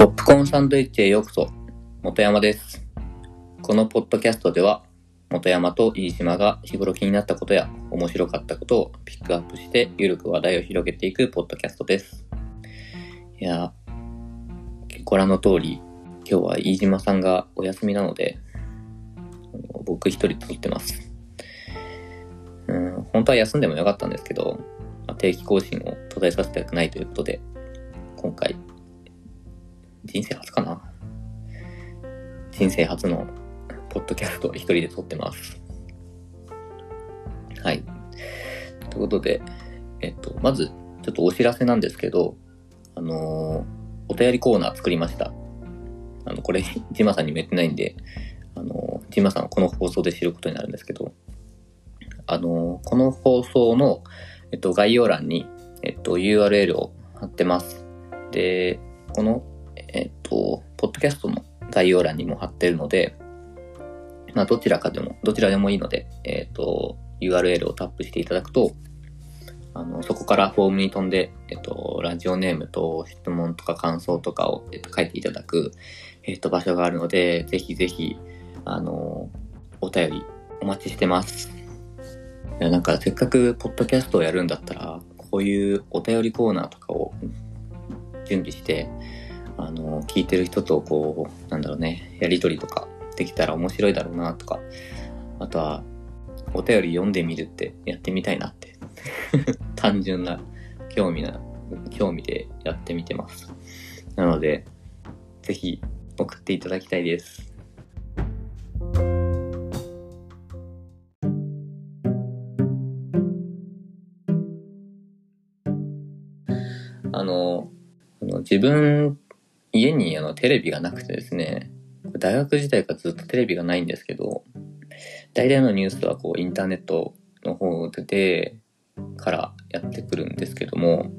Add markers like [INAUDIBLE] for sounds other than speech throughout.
ポップコーンサンドイッチへようこそ、元山です。このポッドキャストでは、元山と飯島が日頃気になったことや面白かったことをピックアップして、ゆるく話題を広げていくポッドキャストです。いや、ご覧の通り、今日は飯島さんがお休みなので、僕一人撮ってます。うん、本当は休んでもよかったんですけど、定期更新を途絶えさせたくないということで、今回、人生初かな？人生初のポッドキャストを一人で撮ってます。はい。ということで、えっと、まず、ちょっとお知らせなんですけど、あのーお便りコーナー作りました。あの、これ、[LAUGHS] ジマさんにも言ってないんで、あのージマさんはこの放送で知ることになるんですけど、あのーこの放送の、えっと、概要欄に、えっと、URL を貼ってます。で、この、と、ポッドキャストの概要欄にも貼ってるので、まあ、どちらかでも、どちらでもいいので、えっと、URL をタップしていただくと、あの、そこからフォームに飛んで、えっと、ラジオネームと質問とか感想とかを、えっと、書いていただく、えっと、場所があるので、ぜひぜひ、あの、お便りお待ちしてます。いや、なんかせっかくポッドキャストをやるんだったら、こういうお便りコーナーとかを準備して、あの、聞いてる人とこう、なんだろうね、やりとりとかできたら面白いだろうなとか、あとは、お便り読んでみるってやってみたいなって、[LAUGHS] 単純な興味な、興味でやってみてます。なので、ぜひ送っていただきたいです。あの、あの自分、家にあのテレビがなくてですね、大学時代からずっとテレビがないんですけど、大体のニュースはこうインターネットの方でからやってくるんですけども、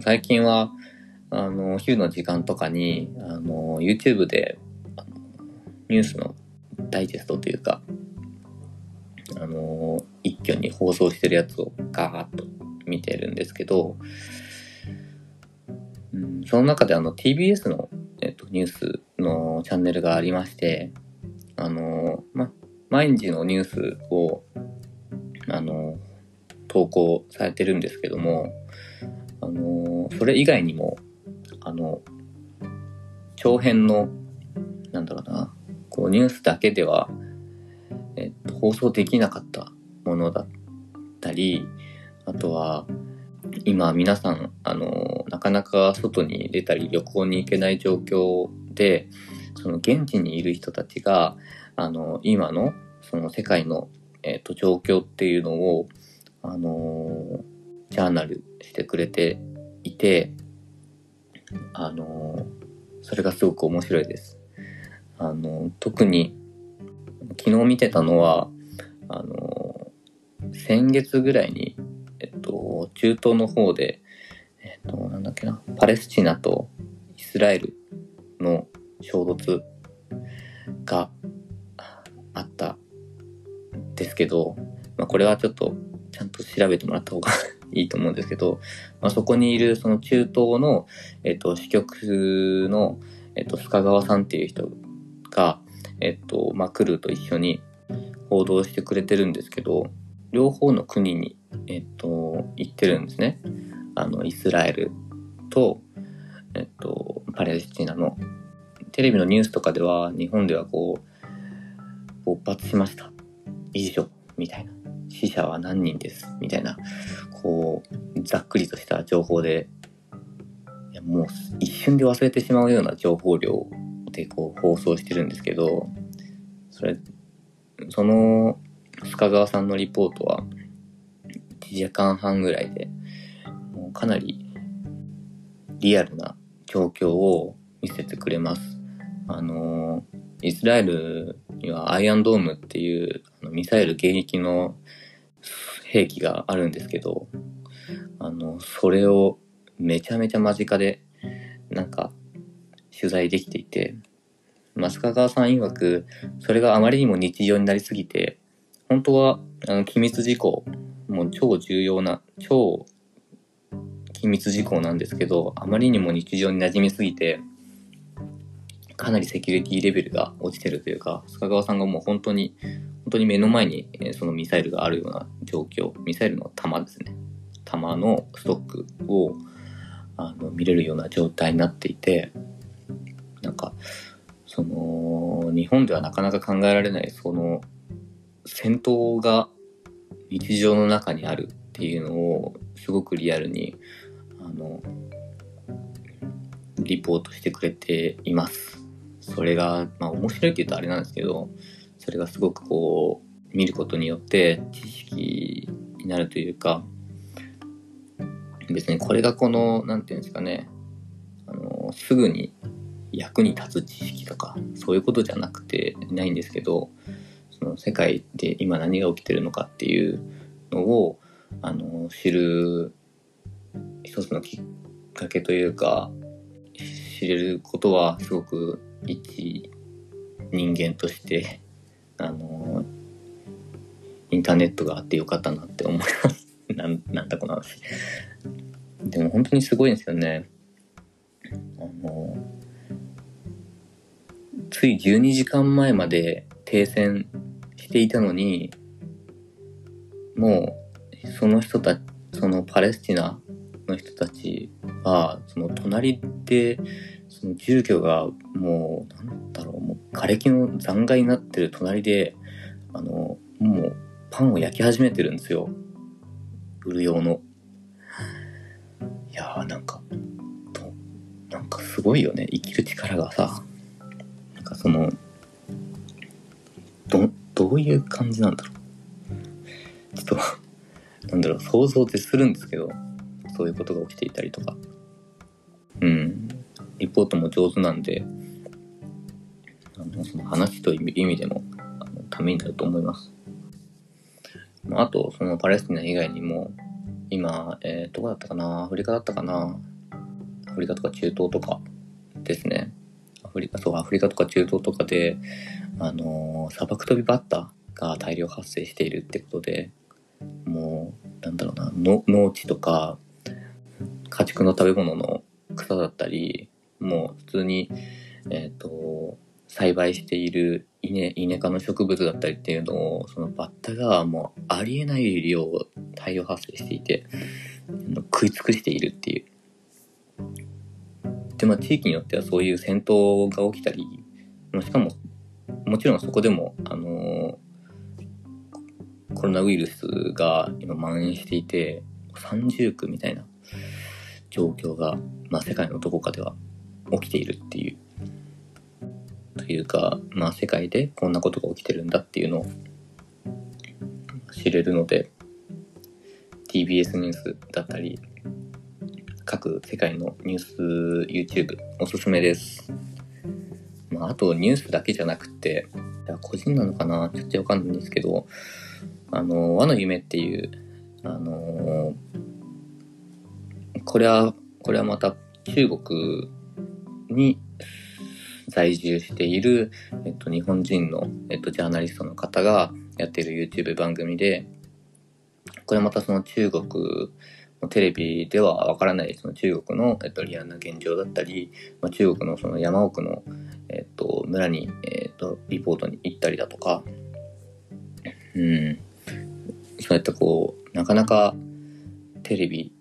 最近は、あの、昼の時間とかに、あの、YouTube で、ニュースのダイジェストというか、あの、一挙に放送してるやつをガーッと見てるんですけど、その中であの TBS の、えっと、ニュースのチャンネルがありまして、あの、ま、毎日のニュースを、あの、投稿されてるんですけども、あの、それ以外にも、あの、長編の、なんだろうな、こうニュースだけでは、えっと、放送できなかったものだったり、あとは、今皆さん、あの、なかなか外に出たり旅行に行けない状況で、その現地にいる人たちが、あの、今のその世界の、えっと、状況っていうのを、あの、ジャーナルしてくれていて、あの、それがすごく面白いです。あの、特に、昨日見てたのは、あの、先月ぐらいに、中東の方で、えっと、なんだっけな、パレスチナとイスラエルの衝突があったんですけど、まあ、これはちょっとちゃんと調べてもらった方がいいと思うんですけど、まあ、そこにいるその中東の、えっと、支局の、えっと、須賀川さんっていう人が、えっと、まあ、クルーと一緒に報道してくれてるんですけど、両方の国に、えっと、行ってるんですね。あの、イスラエルと、えっと、パレスチナの。テレビのニュースとかでは、日本ではこう、勃発しました。以上、みたいな。死者は何人です、みたいな、こう、ざっくりとした情報で、いやもう一瞬で忘れてしまうような情報量でこう放送してるんですけど、それ、その、須賀川さんのリポートは1時間半ぐらいでもうかなりリアルな状況を見せてくれます。あのイスラエルにはアイアンドームっていうあのミサイル迎撃の兵器があるんですけどあのそれをめちゃめちゃ間近でなんか取材できていて増川さん曰くそれがあまりにも日常になりすぎて本当はあの機密事項もう超重要な超機密事項なんですけどあまりにも日常に馴染みすぎてかなりセキュリティレベルが落ちてるというか、須賀川さんがもう本当に、本当に目の前にそのミサイルがあるような状況、ミサイルの弾ですね。弾のストックをあの見れるような状態になっていて、なんか、その、日本ではなかなか考えられない、その、戦闘が日常の中にあるっていうのを、すごくリアルに、あの、リポートしてくれています。それが、まあ面白いって言うとあれなんですけど、それがすごくこう、見ることによって知識になるというか、別にこれがこの、なんていうんですかね、あの、すぐに役に立つ知識とか、そういうことじゃなくて、ないんですけど、の世界で今何が起きてるのかっていうのを、あの、知る一つのきっかけというか、知れることはすごく一人間として、あの、インターネットがあってよかったなって思います。[LAUGHS] なんなんだこの話。でも本当にすごいんですよね。あの、つい12時間前まで停戦していたのに、もう、その人たち、そのパレスチナの人たちは、その隣で、その住居がもう、なんだろう、もう瓦礫の残骸になってる隣で、あの、もうパンを焼き始めてるんですよ。売る用の。いやーなんか、と、なんかすごいよね。生きる力がさ、なんかその、ど、ういう感じなんだろう。ちょっと、なんだろう、想像絶するんですけど、そういうことが起きていたりとか。うん。リポートも上手なんで、あのその話という意味でも、あのためになると思います。ああと、そのパレスチナ以外にも、今、えー、どこだったかな？アフリカだったかな？アフリカとか中東とかですね。アフリカ、そう、アフリカとか中東とかで、あの砂漠飛びバッタが大量発生しているってことで、もう、なんだろうな、の農地とか、家畜の食べ物の草だったり、もう普通に、えっ、と、栽培している稲、稲科の植物だったりっていうのを、そのバッタがもうありえない量大量発生していて、食い尽くしているっていう。で、まあ地域によってはそういう戦闘が起きたり、まあしかも、もちろんそこでも、あのコロナウイルスが今蔓延していて、三重苦みたいな状況が、まあ世界のどこかでは起きているっていう。というか、まあ世界でこんなことが起きてるんだっていうのを知れるので、TBS ニュースだったり、各世界のニュース YouTube おすすめです。まああとニュースだけじゃなくて、個人なのかなちょっとわかんないんですけど、あの、和の夢っていう、あのこれは、これはまた中国に在住している、えっと、日本人の、えっと、ジャーナリストの方がやってる YouTube 番組で、これまたその中国のテレビではわからないその中国の、えっと、リアルな現状だったり、まあ、中国のその山奥の、えっと、村に、えっと、リポートに行ったりだとか、うん、そうやってこう、なかなかテレビ、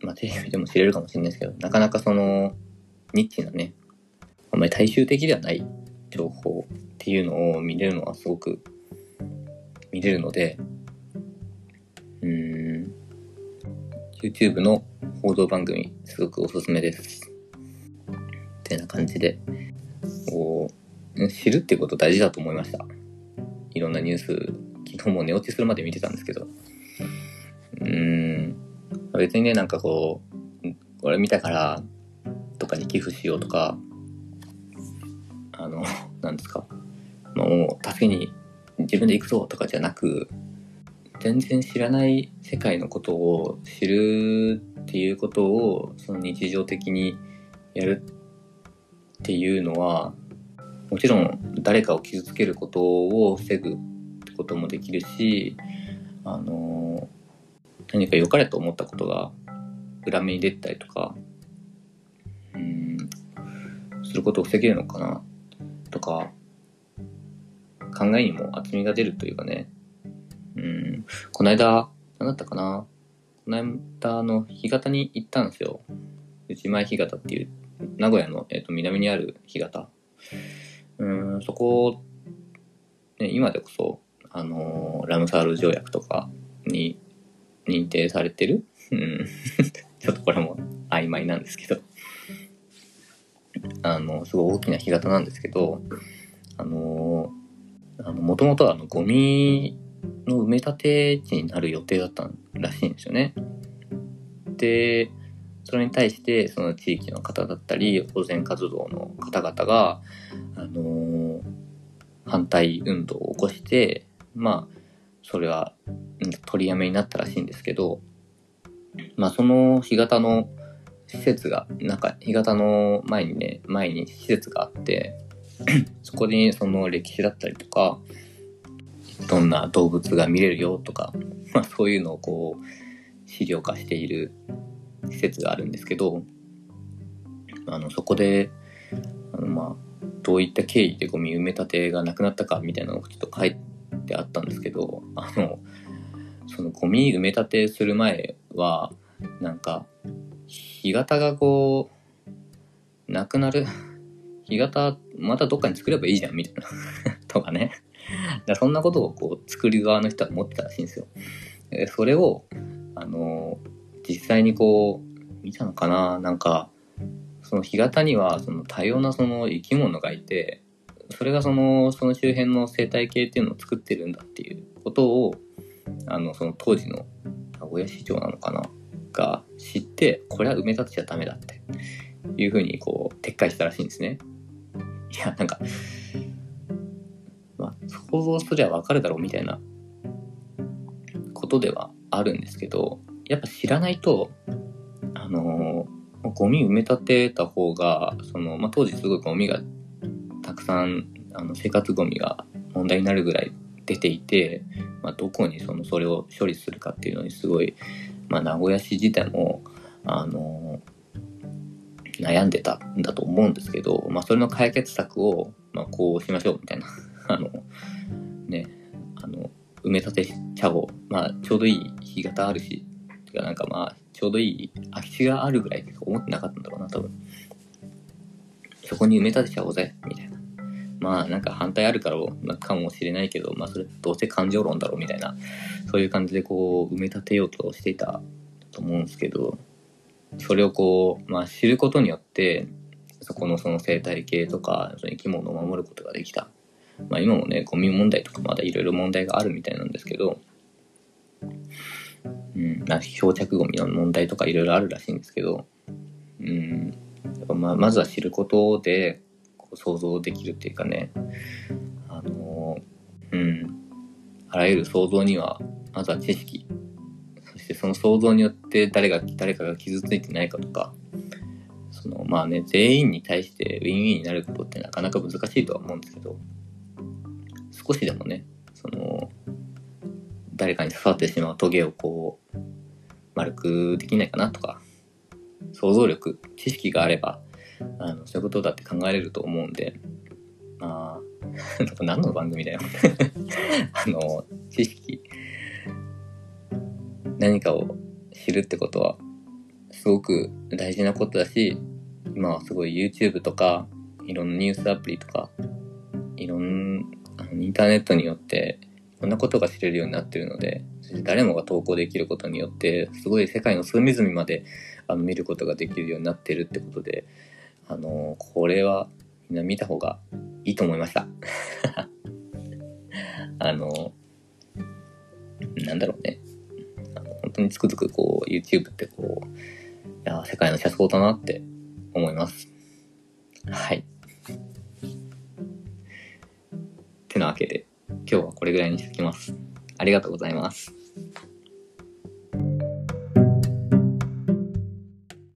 まあテレビでも知れるかもしれないですけど、なかなかその、ニッチなね、あんまり大衆的ではない情報っていうのを見れるのはすごく見れるので、うん、YouTube の報道番組、すごくおすすめです。ってな感じで、こう、知るってこと大事だと思いました。いろんなニュース、昨日も寝落ちするまで見てたんですけど、うん、別にね、なんかこう、これ見たから、とかに寄付しようとか、あの、[LAUGHS] なんですか、もう、助けに自分で行くぞとかじゃなく、全然知らない世界のことを知るっていうことを、その日常的にやるっていうのは、もちろん誰かを傷つけることを防ぐってこともできるし、あの、何か良かれと思ったことが裏目に出たりとか、うん、することを防げるのかな。とか、考えにも厚みが出るというかね、うん、この間、何だったかなこの間、あの、干潟に行ったんですよ。内前干潟っていう、名古屋の、えーと、南にある干潟。うん、そこ、ね、今でこそ、あのー、ラムサール条約とかに認定されてる？うん。[LAUGHS] ちょっとこれも曖昧なんですけど。あの、すごい大きな干潟なんですけど、あのー、あの、もともとはあの、ゴミの埋め立て地になる予定だったらしいんですよね。で、それに対して、その地域の方だったり、保全活動の方々が、あのー、反対運動を起こして、まあ、それは取りやめになったらしいんですけど、まあ、その干潟の施設が、なんか、干潟の前にね、前に施設があって、[CLEARS THROAT] そこにその歴史だったりとか、どんな動物が見れるよとか、まあそういうのをこう、資料化している施設があるんですけど、あの、そこで、あの、まあ、どういった経緯でゴミ埋め立てがなくなったかみたいなのがちょっと書いてあったんですけど、あの、そのゴミ埋め立てする前は、なんか、干潟がこう、なくなる。干潟、またどっかに作ればいいじゃん、みたいな [LAUGHS] とかね。だそんなことをこう、作る側の人は思ってたらしいんですよ。それを、あの、実際にこう、見たのかななんか、その干潟には、その多様なその生き物がいて、それがその、その周辺の生態系っていうのを作ってるんだっていうことを、あの、その当時の名古屋市長なのかなが知って、これは埋め立てちゃダメだっていうふうにこう、撤回したらしいんですね。いや、なんか、まあ、想像すりゃわかるだろうみたいなことではあるんですけど、やっぱ知らないと、あの、ゴミ埋め立てた方が、その、まあ、当時すごいゴミがたくさん、あの、生活ゴミが問題になるぐらい出ていて、まあ、どこにその、それを処理するかっていうのにすごい、まあ、名古屋市自体も、あの、悩んでたんだと思うんですけど、まあ、それの解決策を、まあ、こうしましょうみたいな、[LAUGHS] あの、ね、あの、埋め立て茶を、まあ、ちょうどいい日型あるし、てかなんかまあ、ちょうどいい空き地があるぐらいしか思ってなかったんだろうな、多分。そこに埋め立てちゃおうぜ、みたいな。まあなんか反対あるからかもしれないけど、まあそれどうせ感情論だろうみたいな、そういう感じでこう埋め立てようとしていたと思うんですけど、それをこう、まあ知ることによって、そこのその生態系とか、その生き物を守ることができた。まあ今もね、ゴミ問題とかまだいろいろ問題があるみたいなんですけど、うん、まあ漂着ゴミの問題とかいろいろあるらしいんですけど、うん、やっぱままずは知ることで、こう想像できるっていうかね、あのうん、あらゆる想像には、まずは知識、そしてその想像によって誰が、誰かが傷ついてないかとか、そのまあね、全員に対してウィンウィンになることってなかなか難しいとは思うんですけど、少しでもね、その、誰かに刺さってしまうトゲをこう、丸くできないかなとか、想像力、知識があれば、あの、そういうことだって考えれると思うんで、まあ、[LAUGHS] 何の番組だよ。[LAUGHS] あの、知識、何かを知るってことは、すごく大事なことだし、今はすごい YouTube とか、いろんなニュースアプリとか、いろんなインターネットによっていろんなことが知れるようになってるので、誰もが投稿できることによって、すごい世界の隅々まであの見ることができるようになってるってことで、あのこれはみんな見た方がいいと思いました。[LAUGHS] あのなんだろうね。あ本当につくづくこう、YouTube ってこう、いや、世界の車窓だなって思います。はい。ってなわけで、今日はこれぐらいにしておきます。ありがとうございます。